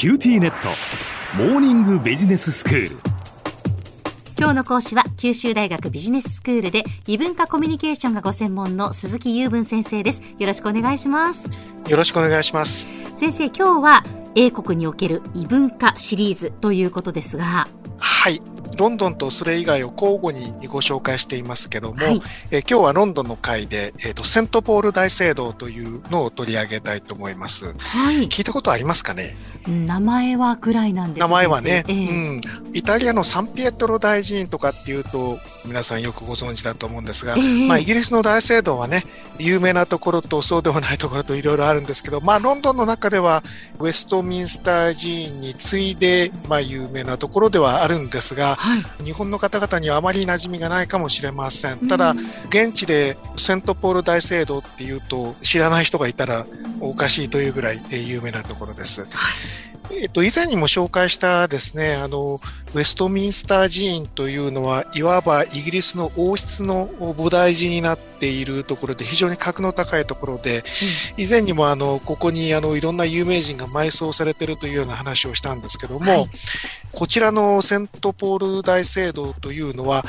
QTnet。モーニングビジネススクール。今日の講師は九州大学ビジネススクールで異文化コミュニケーションがご専門の鈴木右文先生です。よろしくお願いします。よろしくお願いします。先生今日は英国における異文化シリーズということですが。はいロンドンとそれ以外を交互にご紹介していますけども、はい、え今日はロンドンの回で、えーと、セントポール大聖堂というのを取り上げたいと思います。はい、聞いたことありますかね？名前はぐらいなんです名前はね、えー、うん、イタリアのサンピエトロ大寺院とかっていうと皆さんよくご存知だと思うんですが、えー、まあ、イギリスの大聖堂はね有名なところとそうではないところといろいろあるんですけど、まあ、ロンドンの中ではウェストミンスター寺院に次いで、まあ、有名なところではあるんですが、はい、日本の方々にはあまり馴染みがないかもしれません。ただ、現地でセントポール大聖堂っていうと知らない人がいたらおかしいというぐらい有名なところです。はい。えっと、以前にも紹介したですね、あの、ウェストミンスター寺院というのは、いわばイギリスの王室の菩提寺になっているところで、非常に格の高いところで、以前にもあの、ここにあの、いろんな有名人が埋葬されているというような話をしたんですけども、はい、こちらのセントポール大聖堂というのは、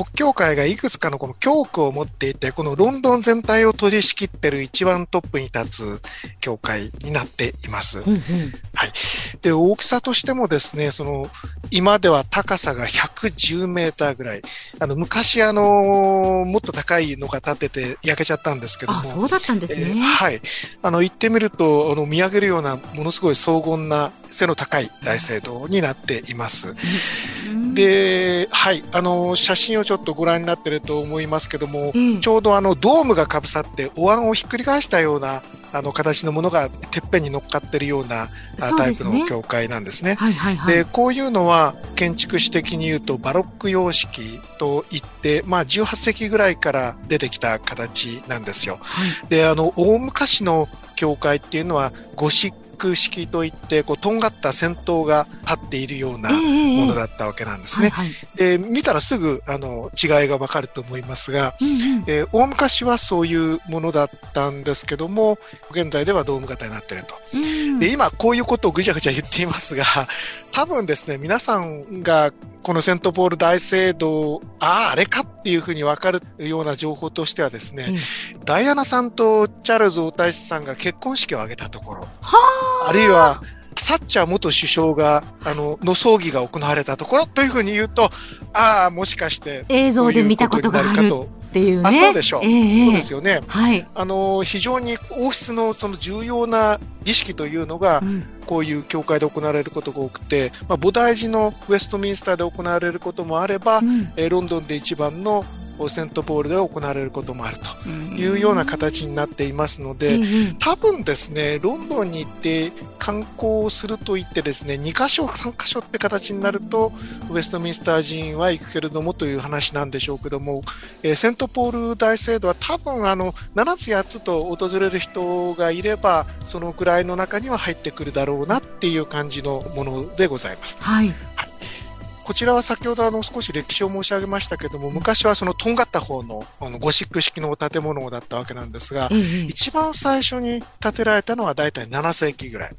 国教会がいくつかのこの教区を持っていて、このロンドン全体を取り仕切ってる一番トップに立つ教会になっています。うんうん、はい。で、大きさとしてもですね、その、今では高さが110メーターぐらい。あの、昔あの、もっと高いのが建てて焼けちゃったんですけども。そうだったんですね。えー、はい。あの、行ってみると、あの、見上げるような、ものすごい荘厳な背の高い大聖堂になっています。で、はい。あの、写真をちょっとご覧になってると思いますけども、うん、ちょうどあの、ドームがかぶさってお椀をひっくり返したようなあの形のものがてっぺんに乗っかってるようなタイプの教会なんですね。で、はいはいはい、こういうのは建築史的に言うとバロック様式といって、まあ18世紀ぐらいから出てきた形なんですよ。はい、で、あの、大昔の教会っていうのはゴシック式といって、こう、とんがった先頭が立っているようなものだったわけなんですね。で、見たらすぐ、あの、違いがわかると思いますが、うんうん、えー、大昔はそういうものだったんですけども、現在ではドーム型になっていると。うん、で、今、こういうことをぐちゃぐちゃ言っていますが、多分ですね、皆さんがこのセントポール大聖堂、ああ、あれかっていうふうにわかるような情報としてはですね、うん、ダイアナさんとチャールズ王太子さんが結婚式を挙げたところ、あるいは、サッチャー元首相が、あの、の葬儀が行われたところというふうに言うと、ああ、もしかして、映像で見たことがあると。っていうね。あそうでしょう、えー、そうですよね。はい。あの、非常に王室のその重要な儀式というのが、うん、こういう教会で行われることが多くて、まあ、菩提寺のウェストミンスターで行われることもあれば、うん、えー、ロンドンで一番のセントポールで行われることもあるというような形になっていますので、多分ですね、ロンドンに行って観光をすると言ってですね、2箇所、3箇所って形になると、ウェストミンスター寺院は行くけれどもという話なんでしょうけども、えー、セントポール大聖堂は多分あの、7つ8つと訪れる人がいれば、そのくらいの中には入ってくるだろうなっていう感じのものでございます。はい。はいこちらは先ほどあの少し歴史を申し上げましたけども、昔はそのとんがった方のあのゴシック式の建物だったわけなんですが、うんうん、一番最初に建てられたのは大体7世紀ぐらい。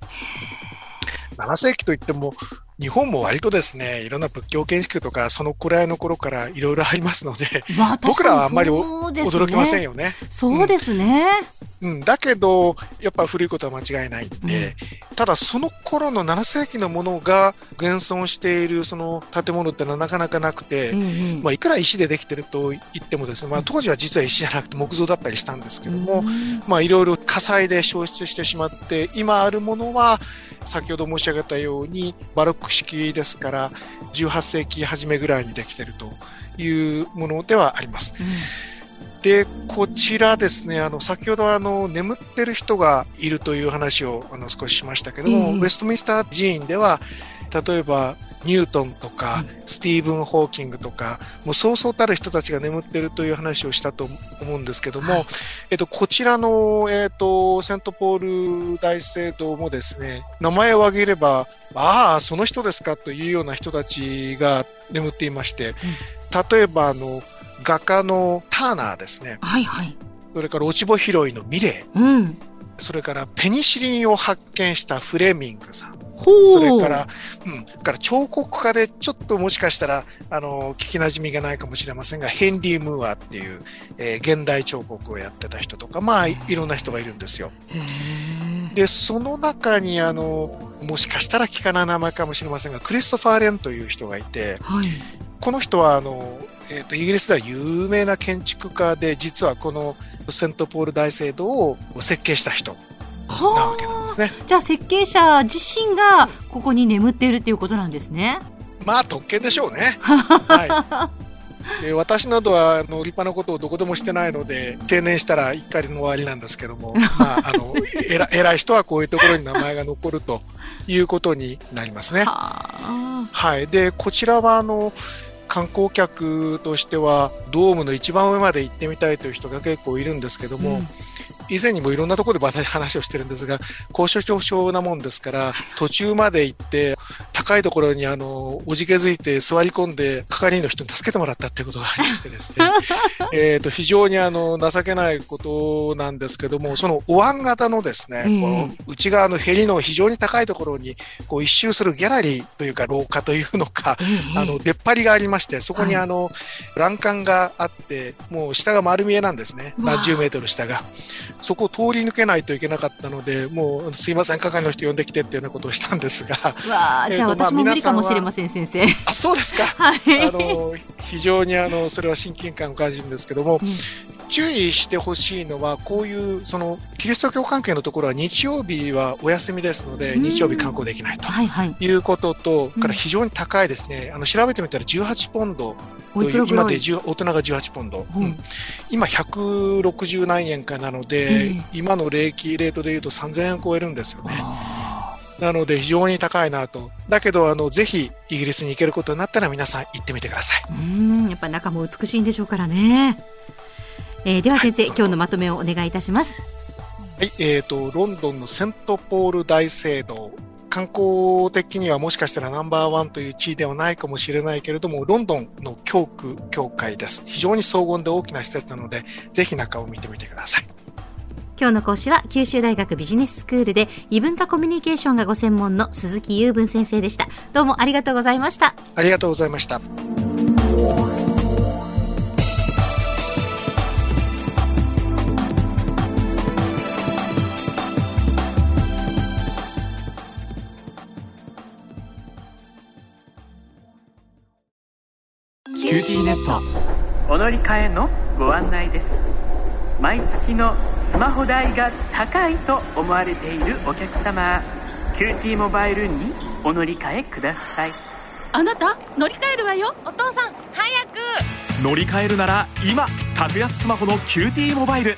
7世紀といっても、日本も割とですね、いろんな仏教建築とか、そのくらいの頃からいろいろありますので、まあ、僕らはあんまり、ね、驚きませんよね。そうですね。うん、だけど、やっぱ古いことは間違いないんで、うん、ただその頃の7世紀のものが現存しているその建物ってのはなかなかなくて、うんうん、まあいくら石でできてると言ってもですね、まあ当時は実は石じゃなくて木造だったりしたんですけども、うん、まあいろいろ火災で消失してしまって、今あるものは先ほど申し上げたようにバロック式ですから、18世紀初めぐらいにできてるというものではあります。うんで、こちらですね、あの、先ほどあの、眠ってる人がいるという話をあの少ししましたけども、うん、ウェストミンスター寺院では、例えば、ニュートンとか、スティーブン・ホーキングとか、もうそうそうたる人たちが眠ってるという話をしたと思うんですけども、はい、えっと、こちらの、えっと、セントポール大聖堂もですね、名前を挙げれば、ああ、その人ですかというような人たちが眠っていまして、うん、例えば、あの、画家のターナーですね。はいはい。それから落ち穂拾いのミレー。うん。それからペニシリンを発見したフレミングさん。それから、うん、から彫刻家でちょっともしかしたら、あの、聞き馴染みがないかもしれませんが、ヘンリー・ムーアっていう、えー、現代彫刻をやってた人とか、まあ、いろんな人がいるんですよ。で、その中に、あの、もしかしたら聞かない名前かもしれませんが、クリストファー・レンという人がいて、はい、この人は、あの、えーと、イギリスでは有名な建築家で、実はこのセントポール大聖堂を設計した人なわけなんですね。じゃあ設計者自身がここに眠っているっていうことなんですね。まあ特権でしょうね。はい、で私などはあの立派なことをどこでもしてないので定年したら怒りの終わりなんですけども、まあ、あの偉偉い人はこういうところに名前が残るということになりますね。はい、でこちらはあの観光客としてはドームの一番上まで行ってみたいという人が結構いるんですけども、うん。以前にもいろんなところで私話をしてるんですが、高所恐怖症なもんですから、途中まで行って、高いところにあの、おじけづいて座り込んで、係員の人に助けてもらったっていうことがありましてですね、えっと、非常にあの、情けないことなんですけども、そのお椀型のですね、この内側のへりの非常に高いところに、こう一周するギャラリーというか廊下というのか、あの、出っ張りがありまして、そこにあの、欄干があって、もう下が丸見えなんですね。何十メートル下が。そこを通り抜けないといけなかったので、もうすいません、係の人呼んできてっていうようなことをしたんですが。わじゃあ私も無理かもしれません、先生。あ、そうですか。はい、あの、非常にあの、それは親近感を感じるんですけども、うん、注意してほしいのは、こういう、その、キリスト教関係のところは日曜日はお休みですので、日曜日観光できないということと、から非常に高いですね。あの、調べてみたら18ポンドという、今で大人が18ポンド。うん、今160何円かなので、今の利益レートでいうと3000円超えるんですよね。なので非常に高いなと。だけど、あの、ぜひイギリスに行けることになったら皆さん行ってみてください。うん、やっぱ中も美しいんでしょうからね。えー、では先生、はい、今日のまとめをお願いいたします。はい、えっ、ー、と、ロンドンのセントポール大聖堂。観光的にはもしかしたらナンバーワンという地位ではないかもしれないけれども、ロンドンの教区教会です。非常に荘厳で大きな施設なので、ぜひ中を見てみてください。今日の講師は九州大学ビジネススクールで異文化コミュニケーションがご専門の鈴木雄文先生でした。どうもありがとうございました。ありがとうございました。キQTnet お乗り換えのご案内です毎月のスマホ代が高いと思われているお客様 QTモバイルにお乗り換えください。あなた乗り換えるわよ。お父さん早く。乗り換えるなら今格安スマホの QTモバイル